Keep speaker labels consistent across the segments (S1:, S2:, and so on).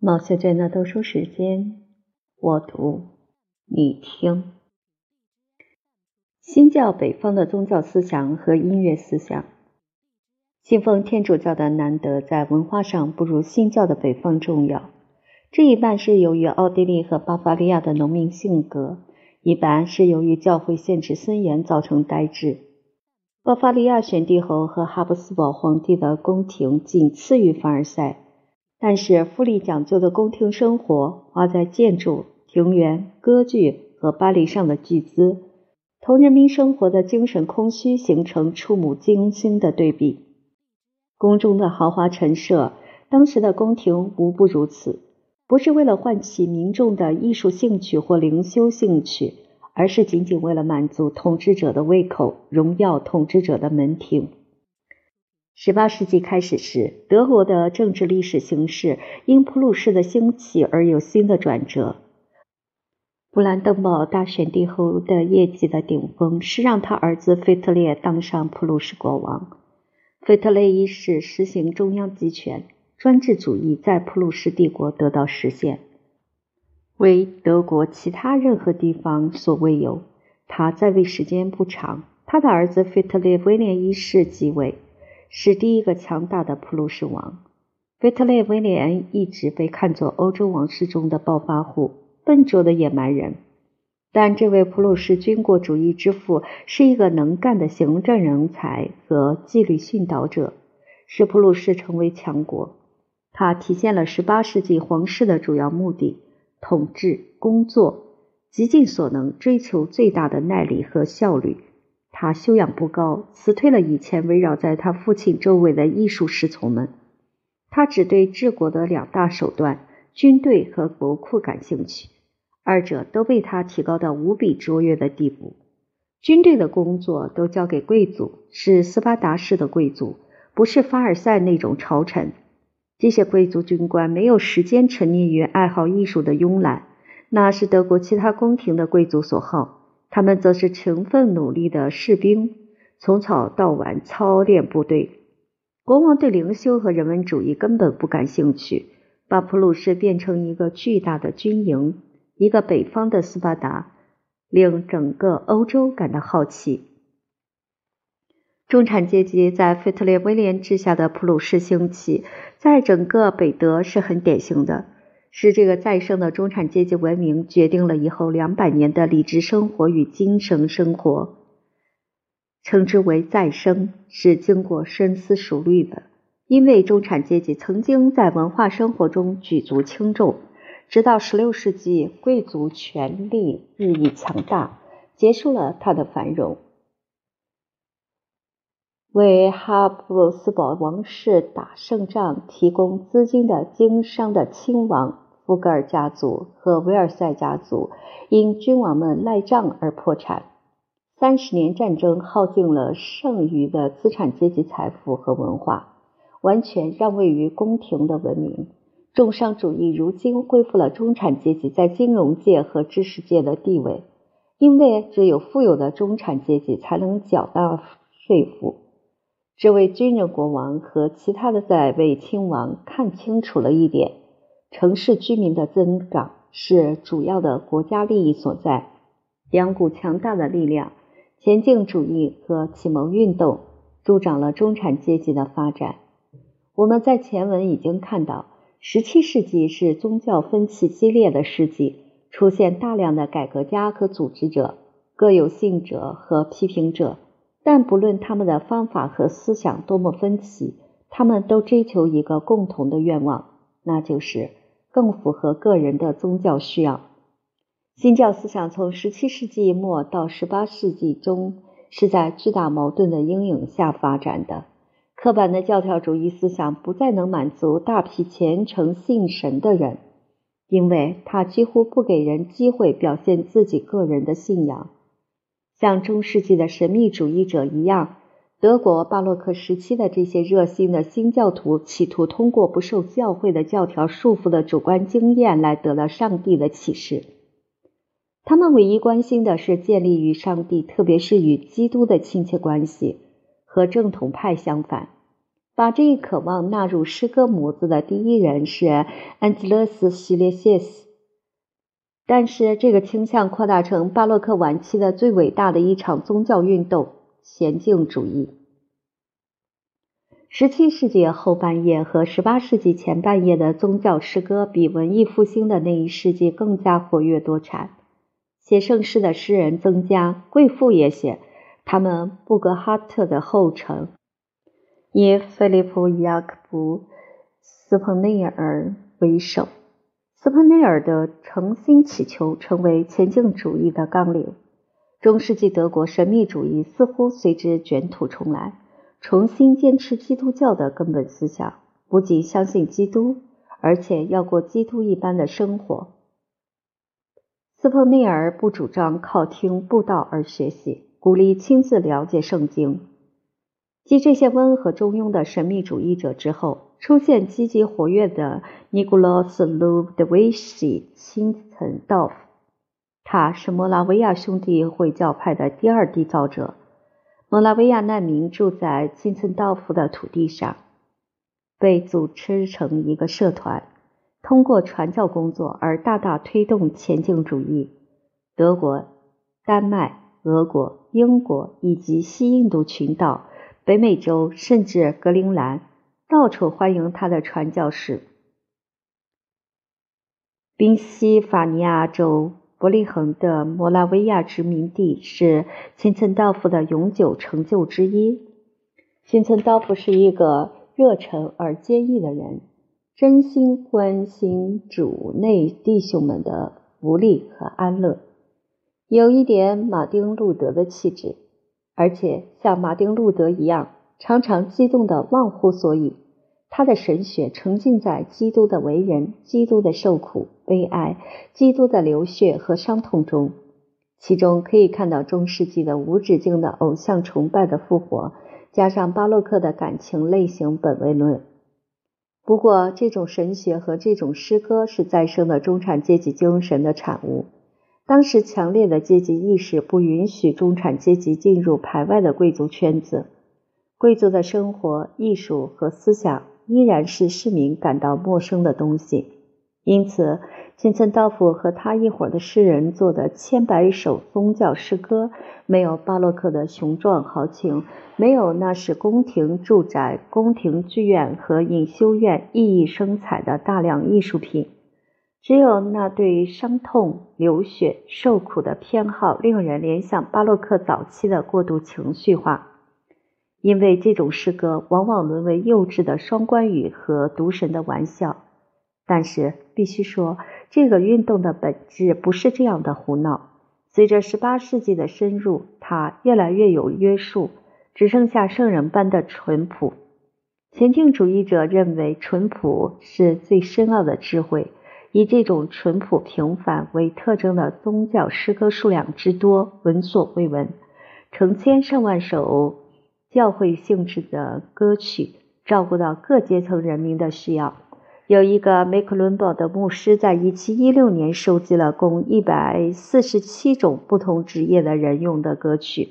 S1: 毛小娟的读书时间，我读，你听。新教北方的宗教思想和音乐思想，信奉天主教的南德在文化上不如新教的北方重要。这一半是由于奥地利和巴伐利亚的农民性格，一半是由于教会限制森严造成呆滞。巴伐利亚选帝侯和哈布斯堡皇帝的宫廷仅次于凡尔赛。但是，富丽讲究的宫廷生活花在建筑、庭园、歌剧和巴黎上的巨资，同人民生活的精神空虚形成触目惊心的对比。宫中的豪华陈设，当时的宫廷无不如此，不是为了唤起民众的艺术兴趣或灵修兴趣，而是仅仅为了满足统治者的胃口，荣耀统治者的门庭。十八世纪开始时，德国的政治历史形势因普鲁士的兴起而有新的转折。布兰登堡大选帝后的业绩的顶峰是让他儿子腓特烈当上普鲁士国王。腓特烈一世实行中央集权，专制主义在普鲁士帝国得到实现，为德国其他任何地方所未有。他在位时间不长，他的儿子腓特烈威廉一世继位。是第一个强大的普鲁士王。腓特烈威廉一直被看作欧洲王室中的暴发户、笨拙的野蛮人，但这位普鲁士军国主义之父是一个能干的行政人才和纪律训导者，使普鲁士成为强国。他体现了18世纪皇室的主要目的：统治、工作，极尽所能追求最大的耐力和效率。他修养不高，辞退了以前围绕在他父亲周围的艺术侍从们。他只对治国的两大手段——军队和国库感兴趣，二者都被他提高到无比卓越的地步。军队的工作都交给贵族，是斯巴达式的贵族，不是凡尔赛那种朝臣。这些贵族军官没有时间沉溺于爱好艺术的慵懒，那是德国其他宫廷的贵族所好。他们则是勤奋努力的士兵，从早到晚操练部队。国王对灵修和人文主义根本不感兴趣，把普鲁士变成一个巨大的军营，一个北方的斯巴达，令整个欧洲感到好奇。中产阶级在腓特烈威廉之下的普鲁士兴起，在整个北德是很典型的。是这个再生的中产阶级文明决定了以后两百年的理智生活与精神生活，称之为再生，是经过深思熟虑的。因为中产阶级曾经在文化生活中举足轻重，直到十六世纪贵族权力日益强大，结束了它的繁荣。为哈布斯堡王室打胜仗提供资金的经商的亲王福格尔家族和维尔塞家族，因君王们赖账而破产。三十年战争耗尽了剩余的资产阶级财富和文化，完全让位于宫廷的文明。重商主义如今恢复了中产阶级在金融界和知识界的地位，因为只有富有的中产阶级才能缴纳税赋。这位军人国王和其他的在位亲王看清楚了一点：城市居民的增长是主要的国家利益所在。两股强大的力量——前进主义和启蒙运动，助长了中产阶级的发展。我们在前文已经看到，17世纪是宗教分歧激烈的世纪，出现大量的改革家和组织者，各有信者和批评者。但不论他们的方法和思想多么分歧，他们都追求一个共同的愿望，那就是更符合个人的宗教需要。新教思想从17世纪末到18世纪中是在巨大矛盾的阴影下发展的。刻板的教条主义思想不再能满足大批虔诚信神的人，因为他几乎不给人机会表现自己个人的信仰。像中世纪的神秘主义者一样，德国巴洛克时期的这些热心的新教徒企图通过不受教会的教条束缚的主观经验来得到上帝的启示。他们唯一关心的是建立与上帝，特别是与基督的亲切关系。和正统派相反，把这一渴望纳入诗歌模子的第一人是安吉勒斯·希列谢斯，但是这个倾向扩大成巴洛克晚期的最伟大的一场宗教运动——娴静主义。十七世纪后半叶和十八世纪前半叶的宗教诗歌比文艺复兴的那一世纪更加活跃多产，写圣诗的诗人增加，贵妇也写，他们布格哈特的后尘。以菲利普·雅克布·斯彭内尔为首，斯彭内尔的诚心祈求成为前进主义的纲领。中世纪德国神秘主义似乎随之卷土重来，重新坚持基督教的根本思想，不仅相信基督，而且要过基督一般的生活。斯彭内尔不主张靠听布道而学习，鼓励亲自了解圣经。继这些温和中庸的神秘主义者之后，出现积极活跃的尼古拉斯·卢德维希·辛岑道夫。他是摩拉维亚兄弟会教派的第二缔造者。摩拉维亚难民住在辛岑道夫的土地上，被组织成一个社团，通过传教工作而大大推动前进主义。德国、丹麦、俄国、英国以及西印度群岛。北美洲甚至格陵兰，到处欢迎他的传教士。宾夕法尼亚州伯利恒的摩拉维亚殖民地是辛岑道夫的永久成就之一。辛岑道夫是一个热忱而坚毅的人，真心关心主内弟兄们的福利和安乐，有一点马丁路德的气质。而且像马丁·路德一样，常常激动的忘乎所以。他的神学沉浸在基督的为人、基督的受苦、悲哀、基督的流血和伤痛中，其中可以看到中世纪的无止境的偶像崇拜的复活，加上巴洛克的感情类型本位论。不过，这种神学和这种诗歌是再生的中产阶级精神的产物。当时强烈的阶级意识不允许中产阶级进入排外的贵族圈子，贵族的生活、艺术和思想依然是市民感到陌生的东西。因此，金岑道夫和他一伙的诗人做的千百首宗教诗歌，没有巴洛克的雄壮豪情，没有那是宫廷住宅、宫廷剧院和隐修院熠熠生彩的大量艺术品。只有那对伤痛、流血、受苦的偏好，令人联想巴洛克早期的过度情绪化。因为这种诗歌往往沦为幼稚的双关语和毒神的玩笑。但是必须说，这个运动的本质不是这样的胡闹。随着十八世纪的深入，它越来越有约束，只剩下圣人般的淳朴。前进主义者认为，淳朴是最深奥的智慧。以这种淳朴平凡为特征的宗教诗歌数量之多，闻所未闻。成千上万首教会性质的歌曲，照顾到各阶层人民的需要。有一个梅克伦堡的牧师在1716年收集了共147种不同职业的人用的歌曲。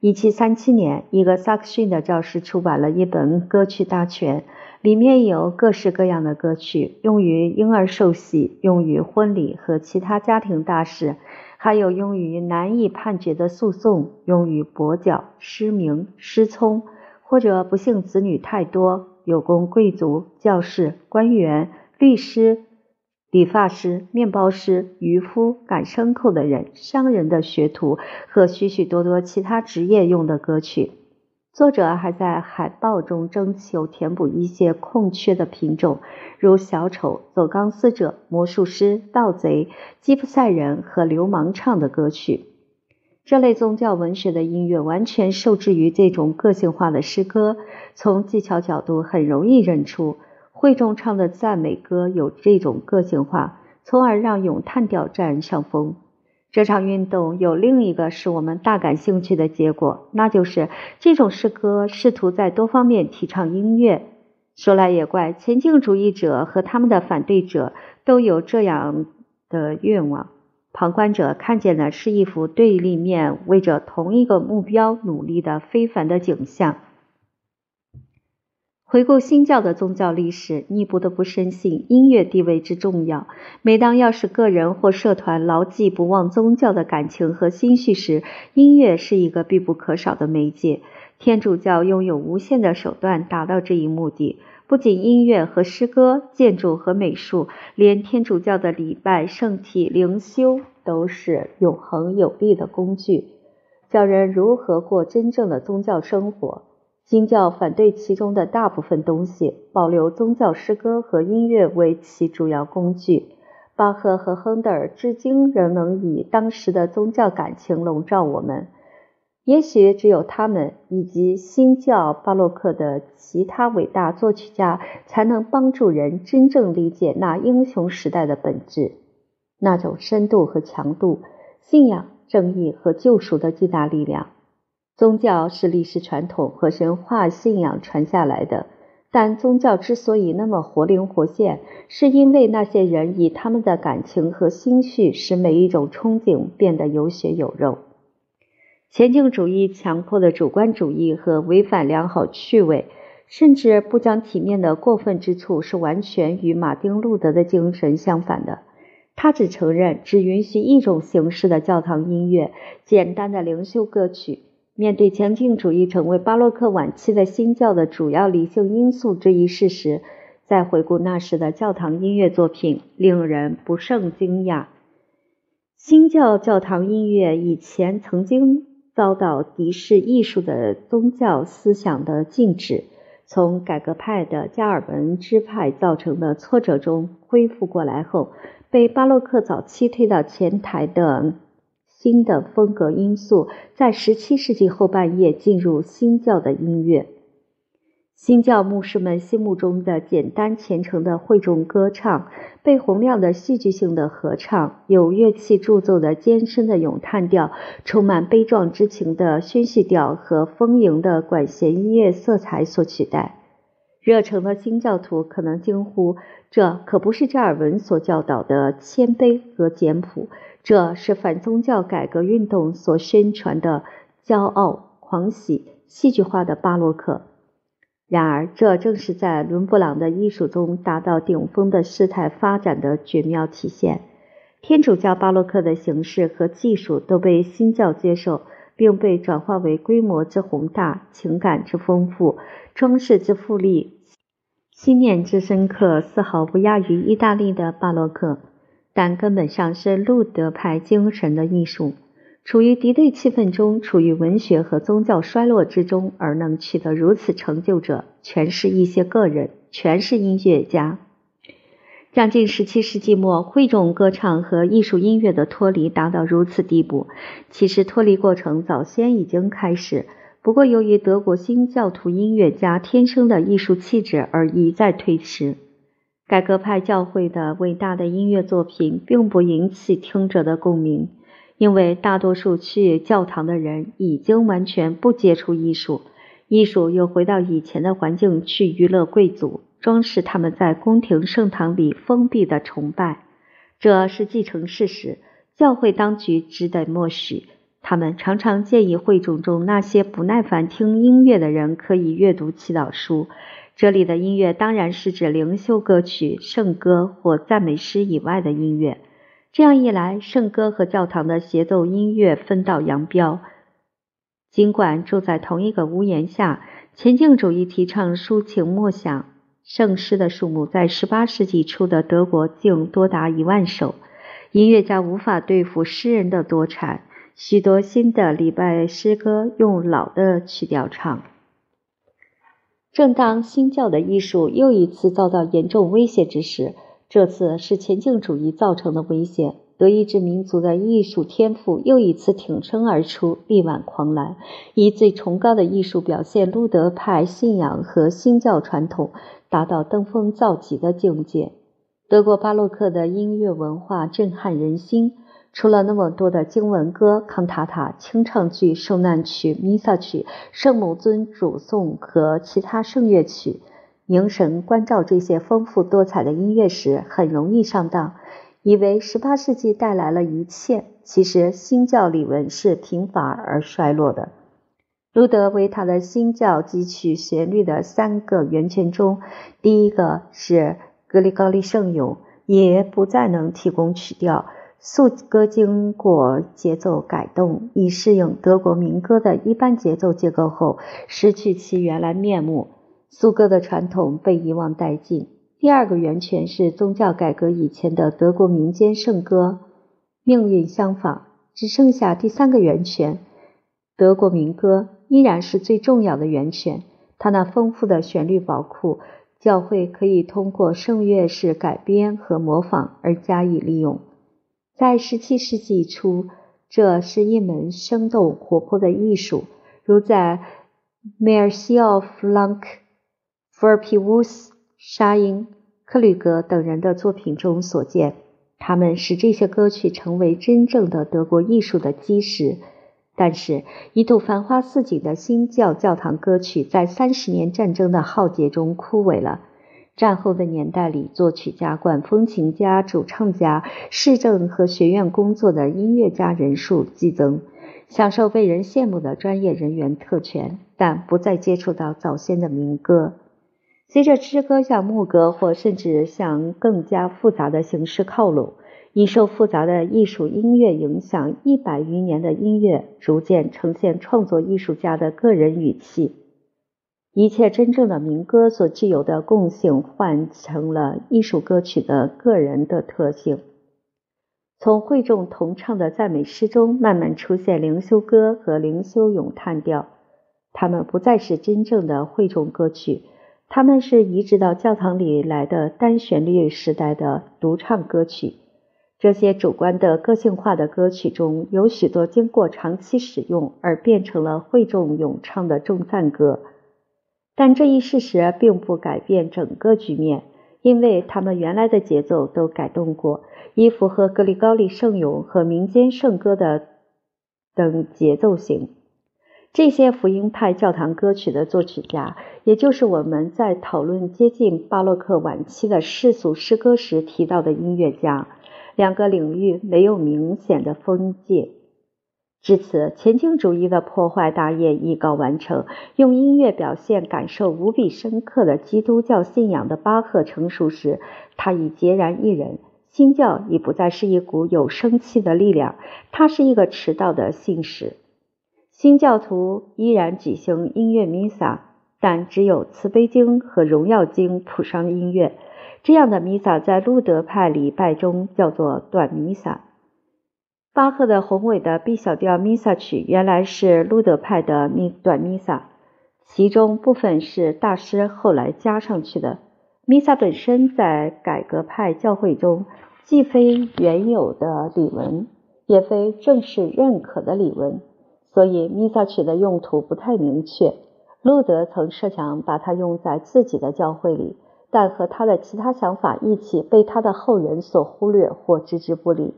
S1: 1737年，一个萨克逊的教师出版了一本歌曲大全。里面有各式各样的歌曲，用于婴儿受洗，用于婚礼和其他家庭大事，还有用于难以判决的诉讼，用于跛脚、失明、失聪，或者不幸子女太多，有功贵族、教士、官员、律师、理发师、面包师、渔夫、赶牲口的人、商人的学徒和许许多多其他职业用的歌曲。作者还在海报中征求填补一些空缺的品种，如小丑、走钢丝者、魔术师、盗贼、吉普赛人和流氓唱的歌曲。这类宗教文学的音乐完全受制于这种个性化的诗歌。从技巧角度，很容易认出会众唱的赞美歌有这种个性化，从而让咏叹调占上风。这场运动有另一个使我们大感兴趣的结果，那就是这种诗歌试图在多方面提倡音乐。说来也怪，前进主义者和他们的反对者都有这样的愿望。旁观者看见的是一幅对立面为着同一个目标努力的非凡的景象。回顾新教的宗教历史，你不得不深信音乐地位之重要。每当要使个人或社团牢记不忘宗教的感情和心绪时，音乐是一个必不可少的媒介。天主教拥有无限的手段达到这一目的，不仅音乐和诗歌、建筑和美术，连天主教的礼拜、圣体、灵修都是永恒有力的工具，教人如何过真正的宗教生活。新教反对其中的大部分东西，保留宗教诗歌和音乐为其主要工具。巴赫和亨德尔至今仍能以当时的宗教感情笼罩我们。也许只有他们以及新教巴洛克的其他伟大作曲家，才能帮助人真正理解那英雄时代的本质，那种深度和强度、信仰、正义和救赎的巨大力量。宗教是历史传统和神话信仰传下来的，但宗教之所以那么活灵活现，是因为那些人以他们的感情和心绪，使每一种憧憬变得有血有肉。前进主义强迫的主观主义和违反良好趣味，甚至不讲体面的过分之处，是完全与马丁路德的精神相反的。他只承认、只允许一种形式的教堂音乐——简单的灵修歌曲。面对前进主义成为巴洛克晚期的新教的主要理性因素这一事实，再回顾那时的教堂音乐作品，令人不胜惊讶。新教教堂音乐以前曾经遭到敌视艺术的宗教思想的禁止，从改革派的加尔文支派造成的挫折中恢复过来后，被巴洛克早期推到前台的。新的风格因素在17世纪后半叶进入新教的音乐。新教牧师们心目中的简单虔诚的会众歌唱，被洪亮的戏剧性的合唱，有乐器铸奏的艰深的咏叹调，充满悲壮之情的宣叙调和丰盈的管弦音乐色彩所取代。热诚的新教徒可能惊呼：“这可不是加尔文所教导的谦卑和简朴。”这是反宗教改革运动所宣传的骄傲、狂喜、戏剧化的巴洛克。然而，这正是在伦勃朗的艺术中达到顶峰的事态发展的绝妙体现。天主教巴洛克的形式和技术都被新教接受，并被转化为规模之宏大、情感之丰富、装饰之富丽、信念之深刻，丝毫不亚于意大利的巴洛克。但根本上是路德派精神的艺术，处于敌对气氛中，处于文学和宗教衰落之中，而能取得如此成就者，全是一些个人，全是音乐家。将近十七世纪末，会众歌唱和艺术音乐的脱离达到如此地步，其实脱离过程早先已经开始，不过由于德国新教徒音乐家天生的艺术气质而一再推迟。改革派教会的伟大的音乐作品并不引起听者的共鸣，因为大多数去教堂的人已经完全不接触艺术，艺术又回到以前的环境去娱乐贵族，装饰他们在宫廷圣堂里封闭的崇拜。这是既成事实，教会当局只得默许。他们常常建议会众中那些不耐烦听音乐的人可以阅读祈祷书。这里的音乐当然是指灵修歌曲、圣歌或赞美诗以外的音乐。这样一来，圣歌和教堂的协奏音乐分道扬镳。尽管住在同一个屋檐下，前进主义提倡抒情默想，圣诗的数目在18世纪初的德国竟多达一万首。音乐家无法对付诗人的多产，许多新的礼拜诗歌用老的曲调唱。正当新教的艺术又一次遭到严重威胁之时，这次是前进主义造成的危险。德意志民族的艺术天赋又一次挺身而出，力挽狂澜，以最崇高的艺术表现路德派信仰和新教传统，达到登峰造极的境界。德国巴洛克的音乐文化震撼人心。除了那么多的经文歌、康塔塔、清唱剧、受难曲、弥撒曲、圣母尊主颂和其他圣乐曲，凝神关照这些丰富多彩的音乐时，很容易上当，以为十八世纪带来了一切。其实新教礼文是贫乏而衰落的。路德为他的新教汲取旋律的三个源泉中，第一个是格里高利圣咏，也不再能提供曲调。素歌经过节奏改动，以适应德国民歌的一般节奏结构后，失去其原来面目。素歌的传统被遗忘殆尽。第二个源泉是宗教改革以前的德国民间圣歌，命运相仿。只剩下第三个源泉，德国民歌。依然是最重要的源泉。它那丰富的旋律宝库，教会可以通过圣乐式改编和模仿而加以利用。在17世纪初，这是一门生动活泼的艺术，如在 Merci of Lank、f o r p i w u s 沙因、克吕格等人的作品中所见。他们使这些歌曲成为真正的德国艺术的基石。但是，一度繁花似锦的新教教堂歌曲，在三十年战争的浩劫中枯萎了。战后的年代里，作曲家、管风琴家、主唱家、市政和学院工作的音乐家人数激增，享受被人羡慕的专业人员特权，但不再接触到早先的民歌。随着诗歌向牧歌或甚至向更加复杂的形式靠拢。已受复杂的艺术音乐影响一百余年的音乐，逐渐呈现创作艺术家的个人语气。一切真正的民歌所具有的共性，换成了艺术歌曲的个人的特性。从会众同唱的赞美诗中，慢慢出现灵修歌和灵修咏叹调。它们不再是真正的会众歌曲，它们是移植到教堂里来的单旋律时代的独唱歌曲。这些主观的个性化的歌曲中有许多经过长期使用而变成了会众咏唱的众赞歌，但这一事实并不改变整个局面，因为他们原来的节奏都改动过，以符合格里高利圣咏和民间圣歌的等节奏型。这些福音派教堂歌曲的作曲家，也就是我们在讨论接近巴洛克晚期的世俗诗歌时提到的音乐家。两个领域没有明显的分界。至此，前清主义的破坏大业已告完成。用音乐表现感受无比深刻的基督教信仰的巴赫成熟时，他已孑然一人。新教已不再是一股有生气的力量，它是一个迟到的信使。新教徒依然举行音乐弥撒，但只有慈悲经和荣耀经谱上音乐。这样的弥撒在路德派礼拜中叫做短弥撒。巴赫的宏伟的 B 小调弥撒曲原来是路德派的弥短弥撒，其中部分是大师后来加上去的。弥撒本身在改革派教会中既非原有的礼文，也非正式认可的礼文，所以弥撒曲的用途不太明确。路德曾设想把它用在自己的教会里。但和他的其他想法一起被他的后人所忽略或置之不理。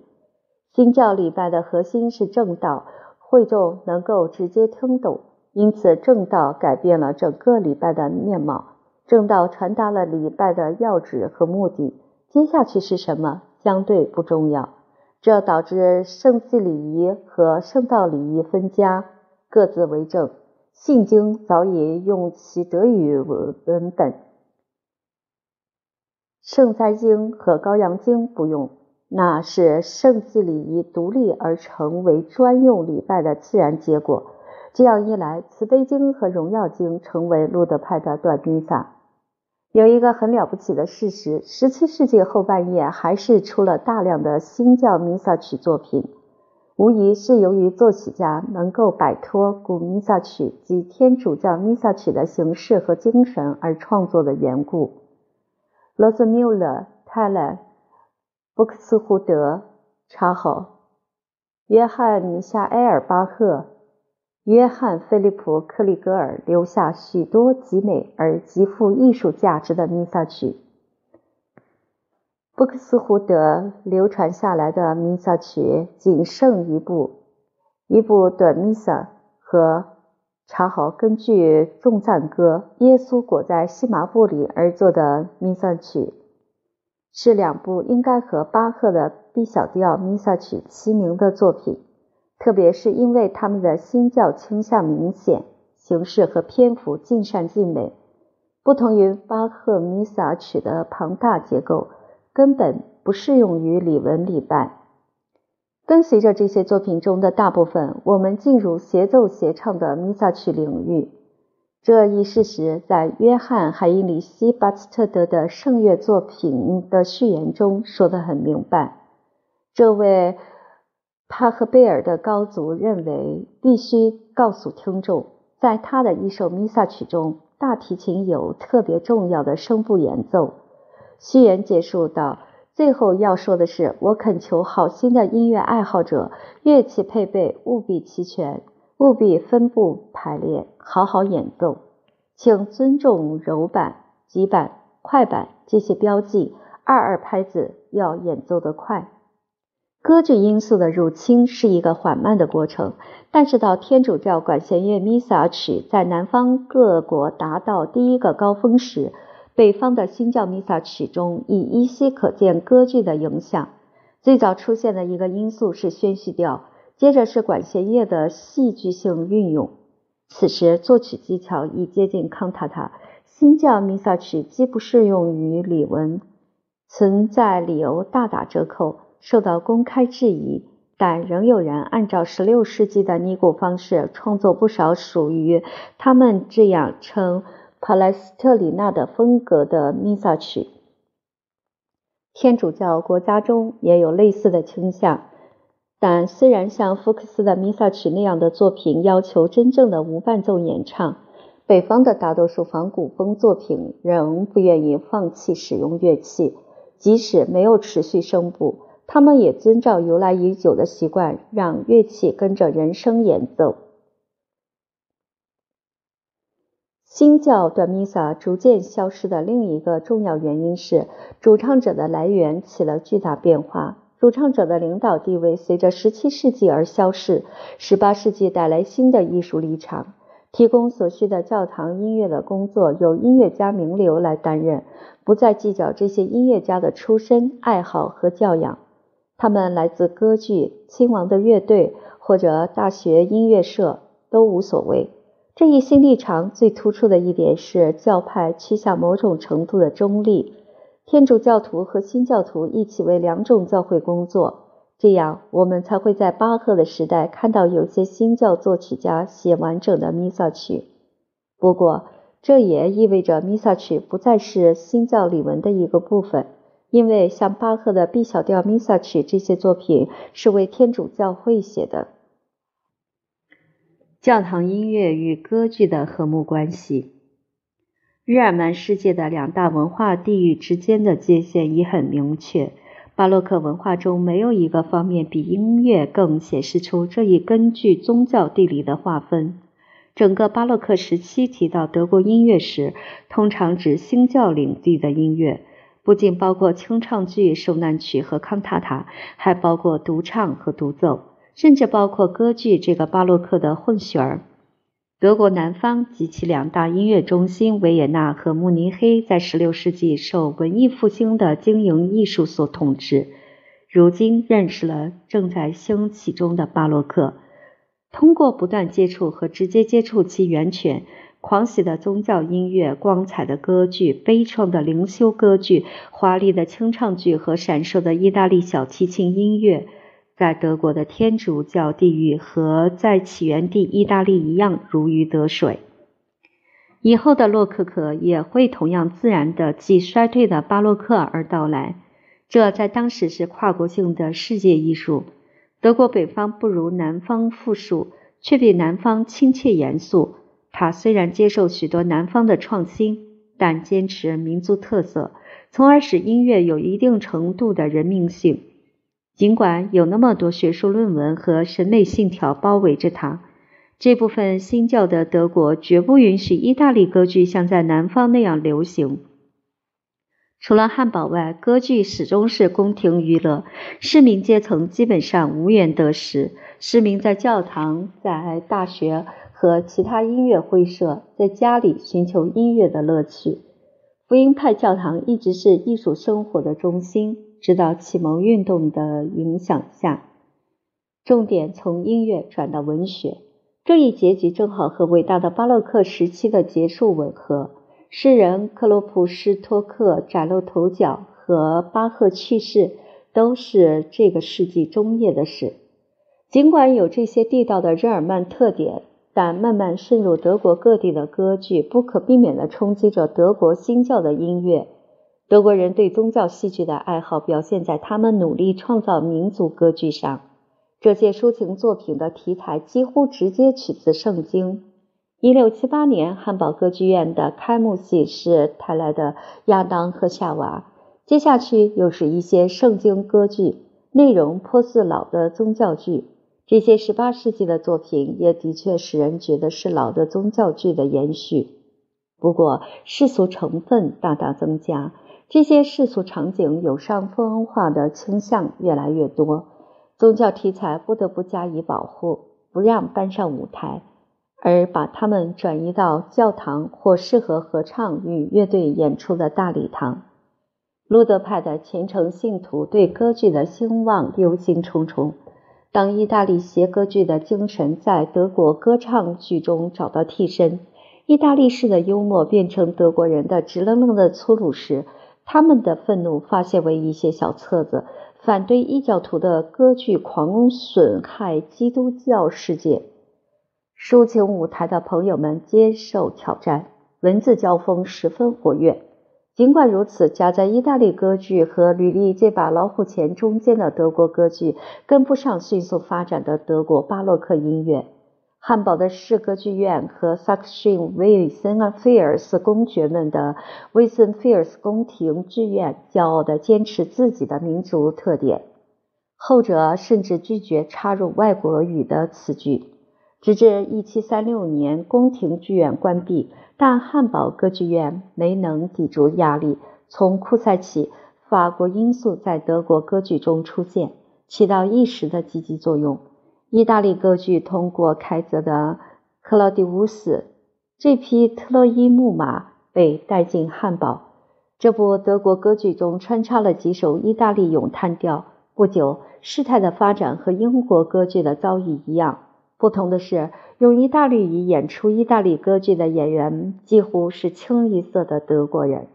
S1: 新教礼拜的核心是正道，会众能够直接听懂，因此正道改变了整个礼拜的面貌。正道传达了礼拜的要旨和目的，接下去是什么相对不重要。这导致圣祭礼仪和圣道礼仪分家，各自为政。信经早已用其德语文本。圣哉经和羔羊经不用，那是圣祭礼仪独立而成为专用礼拜的自然结果。这样一来，慈悲经和荣耀经成为路德派的短弥撒。有一个很了不起的事实：十七世纪后半叶还是出了大量的新教弥撒曲作品，无疑是由于作曲家能够摆脱古弥撒曲及天主教弥撒曲的形式和精神而创作的缘故。罗兹缪勒、泰勒、布克斯胡德、查豪、约翰·米夏埃尔·巴赫、约翰·菲利普·克里格尔留下许多极美而极富艺术价值的弥撒曲。布克斯胡德流传下来的弥撒曲仅剩一部，一部短弥撒和。查好根据众赞歌《耶稣裹在细麻布里》而作的弥撒曲，是两部应该和巴赫的 B 小调弥撒曲齐名的作品。特别是因为他们的新教倾向明显，形式和篇幅尽善尽美。不同于巴赫弥撒曲的庞大结构，根本不适用于礼文礼拜。跟随着这些作品中的大部分，我们进入协奏协唱的弥撒曲领域。这一事实在约翰·海因里希·巴斯特德的圣乐作品的序言中说得很明白。这位帕赫贝尔的高足认为，必须告诉听众，在他的一首弥撒曲中，大提琴有特别重要的声部演奏。序言结束到。最后要说的是，我恳求好心的音乐爱好者，乐器配备务必齐全，务必分布排列，好好演奏。请尊重柔板、急板、快板这些标记，二二拍子要演奏得快。歌剧因素的入侵是一个缓慢的过程，但是到天主教管弦乐弥撒曲在南方各国达到第一个高峰时。北方的新教弥撒曲中已依稀可见歌剧的影响。最早出现的一个因素是宣叙调，接着是管弦乐的戏剧性运用。此时作曲技巧已接近康塔塔。新教弥撒曲既不适用于礼文，存在理由大打折扣，受到公开质疑。但仍有人按照16世纪的尼古方式创作不少属于他们这样称。帕莱斯特里纳的风格的弥撒曲，天主教国家中也有类似的倾向。但虽然像福克斯的弥撒曲那样的作品要求真正的无伴奏演唱，北方的大多数仿古风作品仍不愿意放弃使用乐器，即使没有持续声部，他们也遵照由来已久的习惯，让乐器跟着人声演奏。新教短弥撒逐渐消失的另一个重要原因是，主唱者的来源起了巨大变化。主唱者的领导地位随着17世纪而消逝，18世纪带来新的艺术立场，提供所需的教堂音乐的工作由音乐家名流来担任，不再计较这些音乐家的出身、爱好和教养。他们来自歌剧、亲王的乐队或者大学音乐社都无所谓。这一新立场最突出的一点是教派趋向某种程度的中立，天主教徒和新教徒一起为两种教会工作，这样我们才会在巴赫的时代看到有些新教作曲家写完整的弥撒曲。不过，这也意味着弥撒曲不再是新教礼文的一个部分，因为像巴赫的 B 小调弥撒曲这些作品是为天主教会写的。教堂音乐与歌剧的和睦关系。日耳曼世界的两大文化地域之间的界限已很明确。巴洛克文化中没有一个方面比音乐更显示出这一根据宗教地理的划分。整个巴洛克时期提到德国音乐时，通常指新教领地的音乐，不仅包括清唱剧、受难曲和康塔塔，还包括独唱和独奏。甚至包括歌剧这个巴洛克的混血儿。德国南方及其两大音乐中心维也纳和慕尼黑，在16世纪受文艺复兴的经营艺术所统治。如今认识了正在兴起中的巴洛克，通过不断接触和直接接触其源泉，狂喜的宗教音乐、光彩的歌剧、悲怆的灵修歌剧、华丽的清唱剧和闪烁的意大利小提琴音乐。在德国的天主教地域和在起源地意大利一样如鱼得水。以后的洛可可也会同样自然的继衰退的巴洛克而到来。这在当时是跨国性的世界艺术。德国北方不如南方富庶，却比南方亲切严肃。它虽然接受许多南方的创新，但坚持民族特色，从而使音乐有一定程度的人命性。尽管有那么多学术论文和审美信条包围着它，这部分新教的德国绝不允许意大利歌剧像在南方那样流行。除了汉堡外，歌剧始终是宫廷娱乐，市民阶层基本上无缘得食。市民在教堂、在大学和其他音乐会社，在家里寻求音乐的乐趣。福音派教堂一直是艺术生活的中心。直到启蒙运动的影响下，重点从音乐转到文学。这一结局正好和伟大的巴洛克时期的结束吻合。诗人克洛普施托克崭露头角和巴赫去世，都是这个世纪中叶的事。尽管有这些地道的日耳曼特点，但慢慢渗入德国各地的歌剧不可避免地冲击着德国新教的音乐。德国人对宗教戏剧的爱好表现在他们努力创造民族歌剧上。这些抒情作品的题材几乎直接取自圣经。一六七八年，汉堡歌剧院的开幕戏是泰来的《亚当和夏娃》，接下去又是一些圣经歌剧，内容颇似老的宗教剧。这些十八世纪的作品也的确使人觉得是老的宗教剧的延续，不过世俗成分大大增加，这些世俗场景有上风化的倾向越来越多，宗教题材不得不加以保护，不让搬上舞台，而把它们转移到教堂或适合合唱与乐队演出的大礼堂。路德派的虔诚信徒对歌剧的兴旺忧心忡忡。当意大利协歌剧的精神在德国歌唱剧中找到替身，意大利式的幽默变成德国人的直愣愣的粗鲁时，他们的愤怒发泄为一些小册子，反对异教徒的歌剧狂损害基督教世界。抒情舞台的朋友们接受挑战，文字交锋十分活跃。尽管如此，夹在意大利歌剧和履历这把老虎钳中间的德国歌剧跟不上迅速发展的德国巴洛克音乐。汉堡的市歌剧院和萨克逊威森菲尔斯公爵们的威森菲尔斯宫廷剧院骄傲地坚持自己的民族特点，后者甚至拒绝插入外国语的词句。直至1736年，宫廷剧院关闭。但汉堡歌剧院没能抵住压力。从库塞起，法国因素在德国歌剧中出现，起到一时的积极作用。意大利歌剧通过凯泽的克劳迪乌斯这匹特洛伊木马被带进汉堡。这部德国歌剧中穿插了几首意大利咏叹调。不久，事态的发展和英国歌剧的遭遇一样。不同的是，用意大利语演出意大利歌剧的演员几乎是清一色的德国人。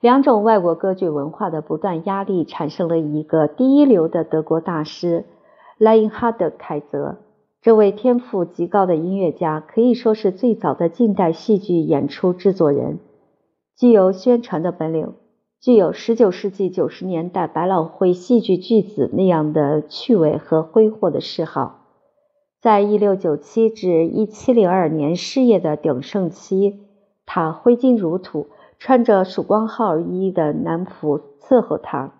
S1: 两种外国歌剧文化的不断压力，产生了一个第一流的德国大师莱因哈德·凯泽。这位天赋极高的音乐家可以说是最早的近代戏剧演出制作人，具有宣传的本领，具有19世纪90年代百老汇戏剧巨子那样的趣味和挥霍的嗜好。在一六九七至一七零二年事业的鼎盛期，他挥金如土，穿着曙光号衣的男仆伺候他，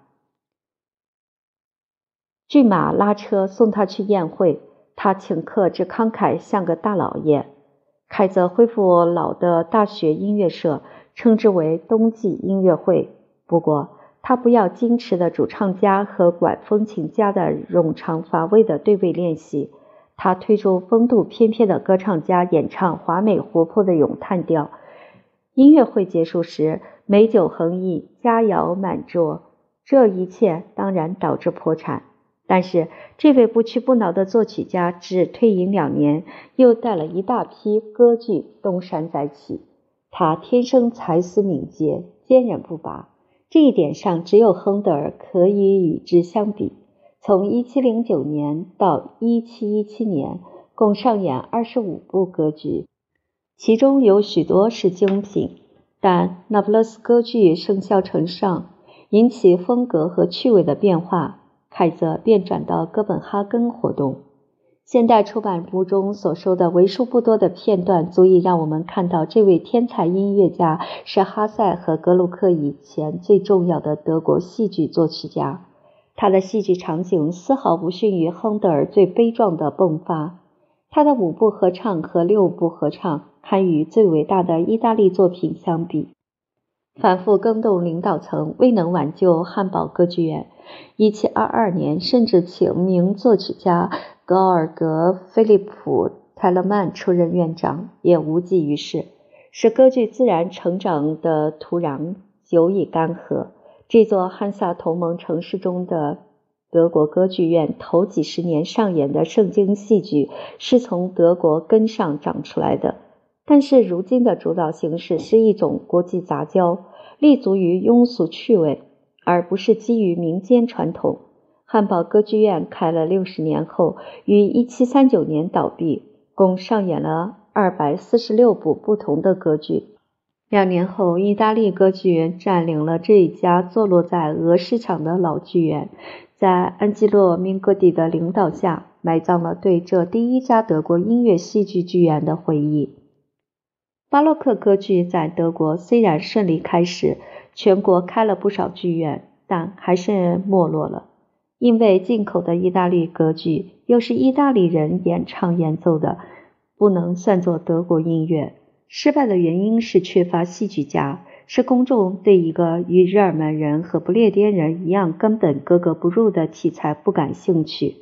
S1: 骏马拉车送他去宴会。他请客之慷慨，像个大老爷。凯泽恢复老的大学音乐社，称之为冬季音乐会。不过，他不要矜持的主唱家和管风琴家的冗长乏味的对位练习。他推出风度翩翩的歌唱家演唱华美活泼的咏叹调。音乐会结束时，美酒横溢，佳肴满桌。这一切当然导致破产。但是这位不屈不挠的作曲家只退隐两年，又带了一大批歌剧东山再起。他天生才思敏捷，坚韧不拔，这一点上只有亨德尔可以与之相比。从1709年到1717年，共上演25部歌剧，其中有许多是精品。但那不勒斯歌剧盛嚣尘上，引起风格和趣味的变化，凯泽便转到哥本哈根活动。现代出版物中所收的为数不多的片段，足以让我们看到这位天才音乐家是哈塞和格鲁克以前最重要的德国戏剧作曲家。他的戏剧场景丝毫不逊于亨德尔最悲壮的迸发。他的五部合唱和六部合唱堪与最伟大的意大利作品相比。反复更动领导层未能挽救汉堡歌剧院。1722年，甚至请名作曲家高尔格·菲利普·泰勒曼出任院长，也无济于事，使歌剧自然成长的土壤久已干涸。这座汉萨同盟城市中的德国歌剧院头几十年上演的圣经戏剧是从德国根上长出来的，但是如今的主导形式是一种国际杂交，立足于庸俗趣味，而不是基于民间传统。汉堡歌剧院开了六十年后，于一七三九年倒闭，共上演了二百四十六部不同的歌剧。两年后，意大利歌剧院占领了这一家坐落在俄市场的老剧院。在安吉洛·明戈蒂的领导下，埋葬了对这第一家德国音乐戏剧剧院的回忆。巴洛克歌剧在德国虽然顺利开始，全国开了不少剧院，但还是没落了，因为进口的意大利歌剧又是意大利人演唱演奏的，不能算作德国音乐。失败的原因是缺乏戏剧家。是公众对一个与日耳曼人和不列颠人一样根本格格不入的题材不感兴趣。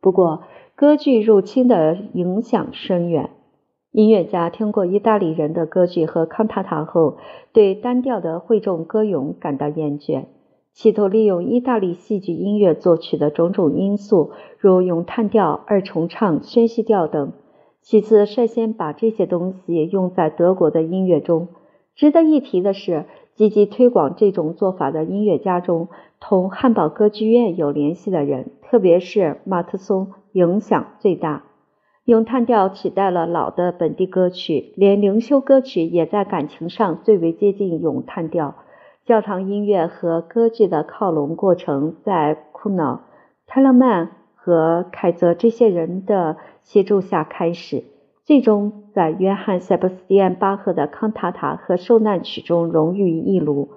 S1: 不过，歌剧入侵的影响深远。音乐家听过意大利人的歌剧和康塔塔后，对单调的会众歌咏感到厌倦，企图利用意大利戏剧音乐作曲的种种因素，如咏叹调、二重唱、宣叙调等。其次，率先把这些东西用在德国的音乐中。值得一提的是，积极推广这种做法的音乐家中，同汉堡歌剧院有联系的人，特别是马特松，影响最大。咏叹调取代了老的本地歌曲，连灵修歌曲也在感情上最为接近咏叹调。教堂音乐和歌剧的靠拢过程，在库瑙、泰勒曼和凯泽这些人的协助下开始。最终在约翰·塞巴斯蒂安·巴赫的康塔塔和受难曲中融于一炉。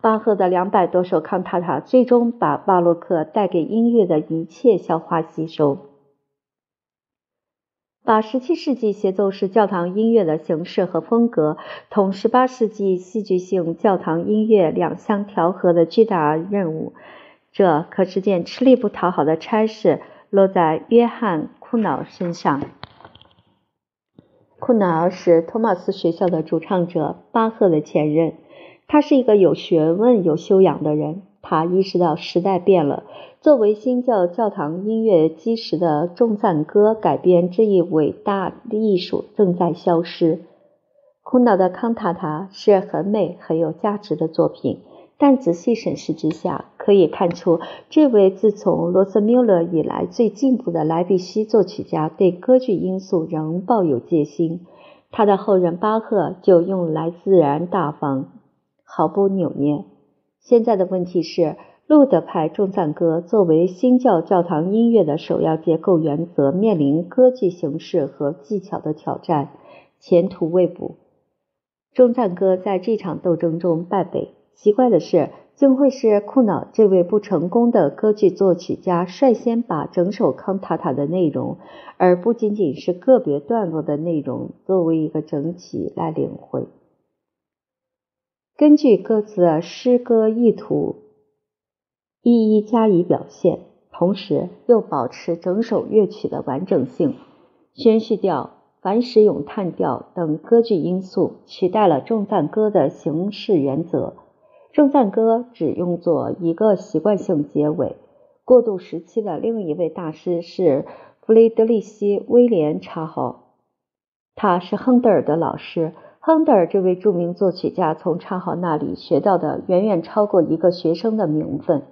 S1: 巴赫的两百多首康塔塔最终把巴洛克带给音乐的一切消化吸收，把十七世纪协奏式教堂音乐的形式和风格同十八世纪戏剧性教堂音乐两相调和的巨大任务，这可是件吃力不讨好的差事，落在约翰·库瑙身上。库瑙是托马斯学校的主唱者，巴赫的前任。他是一个有学问、有修养的人。他意识到时代变了，作为新教教堂音乐基石的众赞歌改编这一伟大的艺术正在消失。库瑙的康塔塔是很美、很有价值的作品。但仔细审视之下，可以看出，这位自从罗斯缪勒以来最进步的莱比锡作曲家对歌剧因素仍抱有戒心。他的后人巴赫就用来自然大方，毫不扭捏。现在的问题是，路德派众赞歌作为新教教堂音乐的首要结构原则，面临歌剧形式和技巧的挑战，前途未卜。众赞歌在这场斗争中败北。奇怪的是，竟会是库瑙这位不成功的歌剧作曲家率先把整首康塔塔的内容，而不仅仅是个别段落的内容，作为一个整体来领会。根据歌词的诗歌意图，一一加以表现，同时又保持整首乐曲的完整性。宣叙调、反使咏叹调等歌剧因素取代了重赞歌的形式原则。圣赞歌只用作一个习惯性结尾。过渡时期的另一位大师是弗雷德利希·威廉·查豪，他是亨德尔的老师。亨德尔这位著名作曲家从查豪那里学到的远远超过一个学生的名分。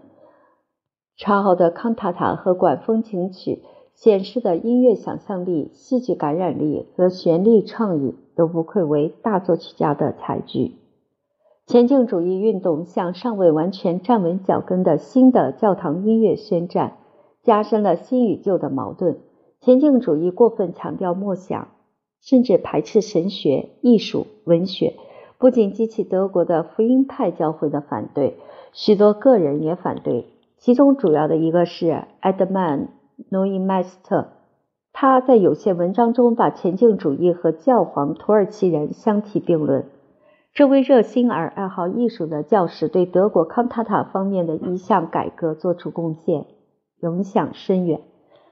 S1: 查豪的康塔塔和管风琴曲显示的音乐想象力、戏剧感染力和旋律创意都不愧为大作曲家的才具。前进主义运动向尚未完全站稳脚跟的新的教堂音乐宣战，加深了新与旧的矛盾。前进主义过分强调默想，甚至排斥神学、艺术、文学，不仅激起德国的福音派教会的反对，许多个人也反对。其中主要的一个是埃德曼·诺伊麦斯特，他在有些文章中把前进主义和教皇土耳其人相提并论。这位热心而爱好艺术的教师对德国康塔塔方面的一项改革做出贡献，影响深远。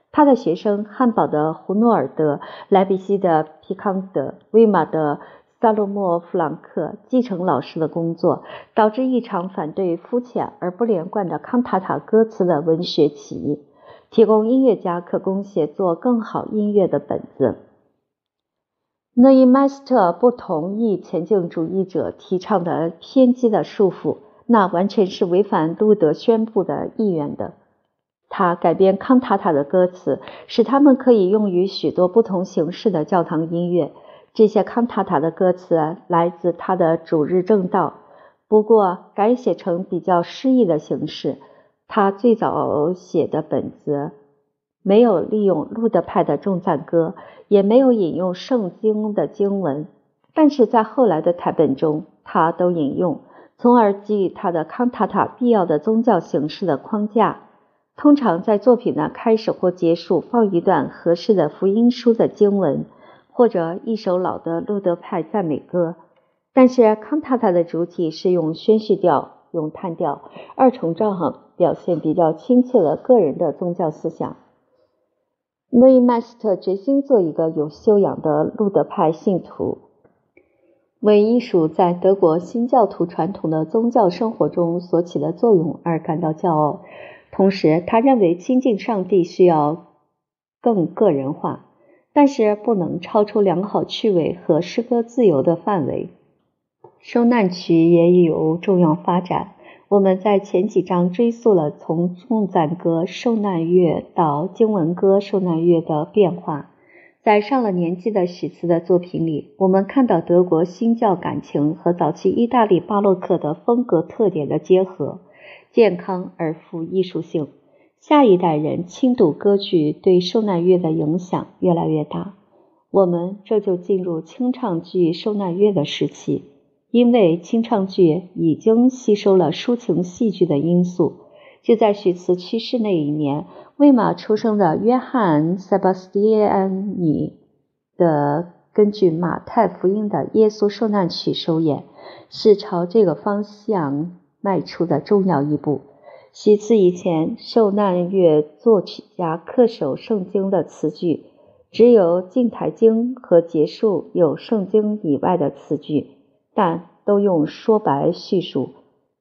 S1: 他的学生汉堡的胡诺尔德、莱比锡的皮康德、威马的萨洛莫·弗朗克继承老师的工作，导致一场反对肤浅而不连贯的康塔塔歌词的文学起义，提供音乐家可供写作更好音乐的本子。诺伊迈斯特不同意前进主义者提倡的偏激的束缚，那完全是违反路德宣布的意愿的。他改编康塔塔的歌词，使他们可以用于许多不同形式的教堂音乐。这些康塔塔的歌词来自他的主日正道，不过改写成比较诗意的形式。他最早写的本子没有利用路德派的众赞歌，也没有引用圣经的经文，但是在后来的台本中，他都引用，从而给予他的康塔塔必要的宗教形式的框架。通常在作品的开始或结束放一段合适的福音书的经文。或者一首老的路德派赞美歌，但是康塔塔的主体是用宣叙调、咏叹调、二重唱，表现比较亲切了个人的宗教思想。诺伊迈斯特决心做一个有修养的路德派信徒，为艺术在德国新教徒传统的宗教生活中所起的作用而感到骄傲。同时，他认为亲近上帝需要更个人化。但是不能超出良好趣味和诗歌自由的范围。受难曲也有重要发展。我们在前几章追溯了从颂赞歌受难乐到经文歌受难乐的变化。在上了年纪的许茨的作品里，我们看到德国新教感情和早期意大利巴洛克的风格特点的结合，健康而富艺术性。下一代人轻读歌剧对受难乐的影响越来越大，我们这就进入清唱剧受难乐的时期，因为清唱剧已经吸收了抒情戏剧的因素。就在许茨去世那一年，魏玛出生的约翰·塞巴斯蒂安尼的根据马太福音的《耶稣受难曲》首演，是朝这个方向迈出的重要一步。其次，以前受难乐作曲家恪守圣经的词句，只有进台经和结束有圣经以外的词句，但都用说白叙述。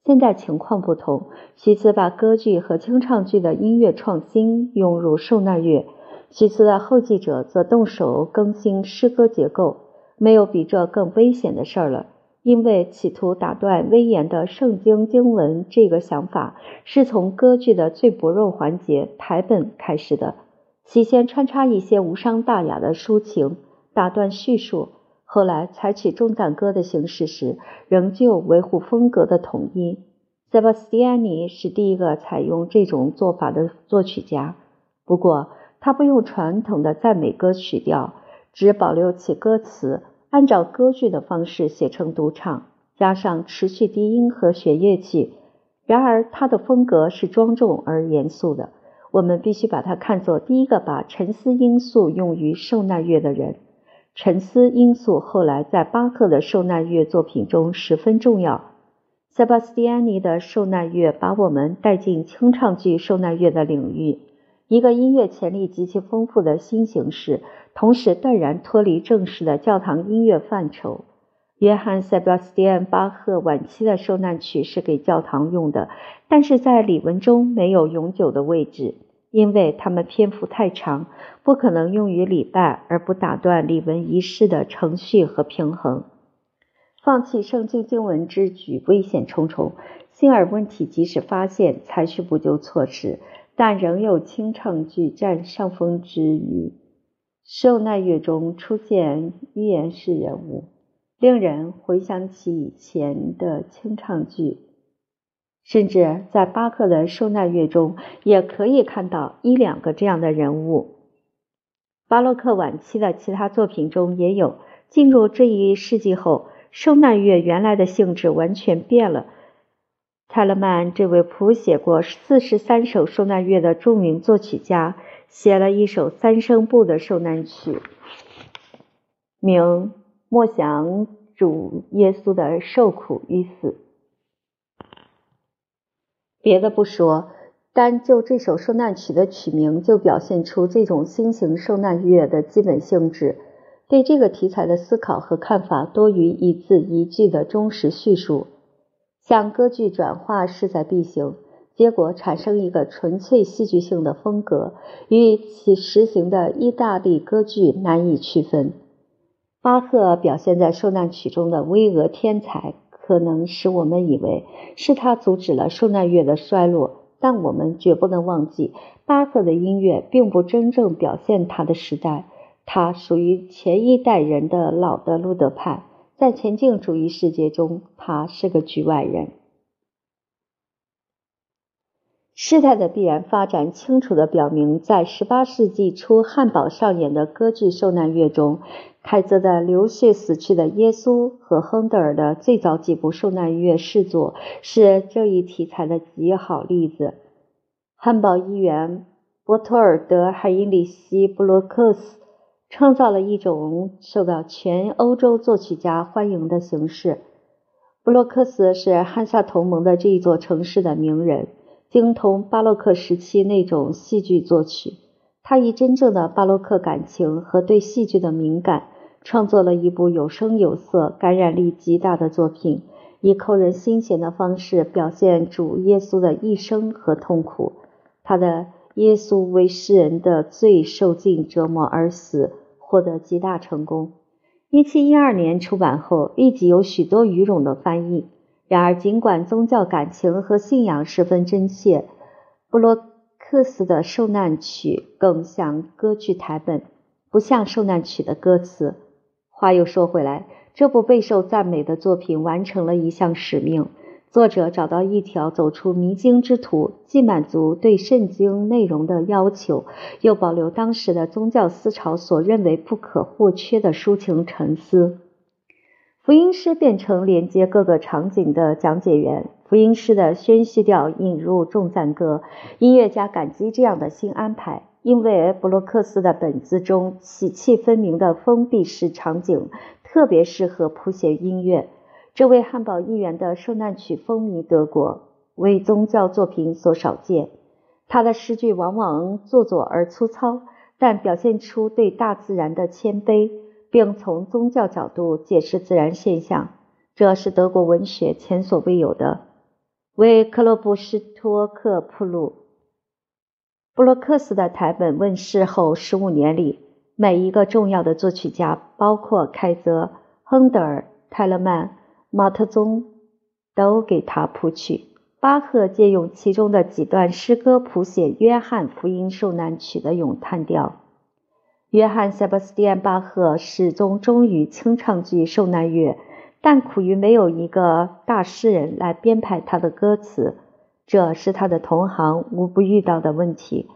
S1: 现在情况不同，其次把歌剧和清唱剧的音乐创新涌入受难乐，其次的后继者则动手更新诗歌结构。没有比这更危险的事儿了。因为企图打断威严的圣经经文，这个想法是从歌剧的最薄弱环节台本开始的。起先穿插一些无伤大雅的抒情，打断叙述；后来采取重赞歌的形式时，仍旧维护风格的统一。塞巴斯蒂安尼是第一个采用这种做法的作曲家。不过，他不用传统的赞美歌曲调，只保留其歌词。按照歌剧的方式写成独唱，加上持续低音和弦乐器。然而，他的风格是庄重而严肃的。我们必须把他看作第一个把沉思因素用于受难乐的人。沉思因素后来在巴赫的受难乐作品中十分重要。塞巴斯蒂安尼的受难乐把我们带进清唱剧受难乐的领域，一个音乐潜力极其丰富的新形式。同时断然脱离正式的教堂音乐范畴。约翰·塞巴斯蒂安·巴赫晚期的受难曲是给教堂用的，但是在礼文中没有永久的位置，因为它们篇幅太长，不可能用于礼拜而不打断礼文仪式的程序和平衡。放弃圣经经文之举危险重重。幸而问题即使发现，采取补救措施，但仍有清唱剧占上风之余。受难乐中出现预言式人物，令人回想起以前的清唱剧。甚至在巴克的受难乐中，也可以看到一两个这样的人物。巴洛克晚期的其他作品中也有。进入这一世纪后，受难乐原来的性质完全变了。泰勒曼这位谱写过四十三首受难乐的著名作曲家。写了一首三声部的受难曲，名《默想主耶稣的受苦与死》。别的不说，单就这首受难曲的曲名，就表现出这种新型受难乐的基本性质。对这个题材的思考和看法多于一字一句的忠实叙述，向歌剧转化势在必行，结果产生一个纯粹戏剧性的风格，与其实行的意大利歌剧难以区分。巴赫表现在受难曲中的巍峨天才，可能使我们以为是他阻止了受难乐的衰落，但我们绝不能忘记，巴赫的音乐并不真正表现他的时代。他属于前一代人的老的路德派，在前进主义世界中，他是个局外人。事态的必然发展清楚地表明，在18世纪初汉堡上演的歌剧受难乐中，凯泽的流血死去的耶稣和亨德尔的最早几部受难乐试作是这一题材的极好例子。汉堡议员波托尔德·海因里希·布洛克斯。创造了一种受到全欧洲作曲家欢迎的形式。布洛克斯是汉萨同盟的这一座城市的名人，精通巴洛克时期那种戏剧作曲。他以真正的巴洛克感情和对戏剧的敏感，创作了一部有声有色、感染力极大的作品，以扣人心弦的方式表现主耶稣的一生和痛苦。他的。耶稣为世人的罪受尽折磨而死，获得极大成功。一七一二年出版后，立即有许多语种的翻译。然而，尽管宗教感情和信仰十分真切，布洛克斯的受难曲更像歌剧台本，不像受难曲的歌词。话又说回来，这部备受赞美的作品完成了一项使命。作者找到一条走出迷津之途，既满足对圣经内容的要求，又保留当时的宗教思潮所认为不可或缺的抒情沉思。福音诗变成连接各个场景的讲解员，福音诗的宣叙调引入众赞歌。音乐家感激这样的新安排，因为布洛克斯的本子中喜气分明的封闭式场景特别适合谱写音乐。这位汉堡议员的受难曲风靡德国，为宗教作品所少见。他的诗句往往做作而粗糙，但表现出对大自然的谦卑，并从宗教角度解释自然现象，这是德国文学前所未有的。为克洛布施托克铺路。布洛克斯的台本问世后十五年里，每一个重要的作曲家，包括凯泽、亨德尔、泰勒曼。马特宗都给他谱曲。巴赫借用其中的几段诗歌谱写《约翰福音受难曲》的咏叹调。约翰·塞巴斯蒂安·巴赫始终忠于清唱剧受难乐，但苦于没有一个大诗人来编排他的歌词，这是他的同行无不遇到的问题。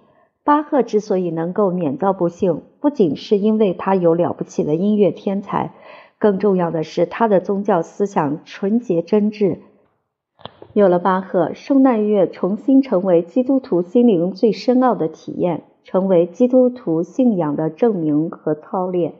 S1: 巴赫之所以能够免遭不幸，不仅是因为他有了不起的音乐天才。更重要的是，他的宗教思想纯洁真挚。有了巴赫，圣诞乐重新成为基督徒心灵最深奥的体验，成为基督徒信仰的证明和操练。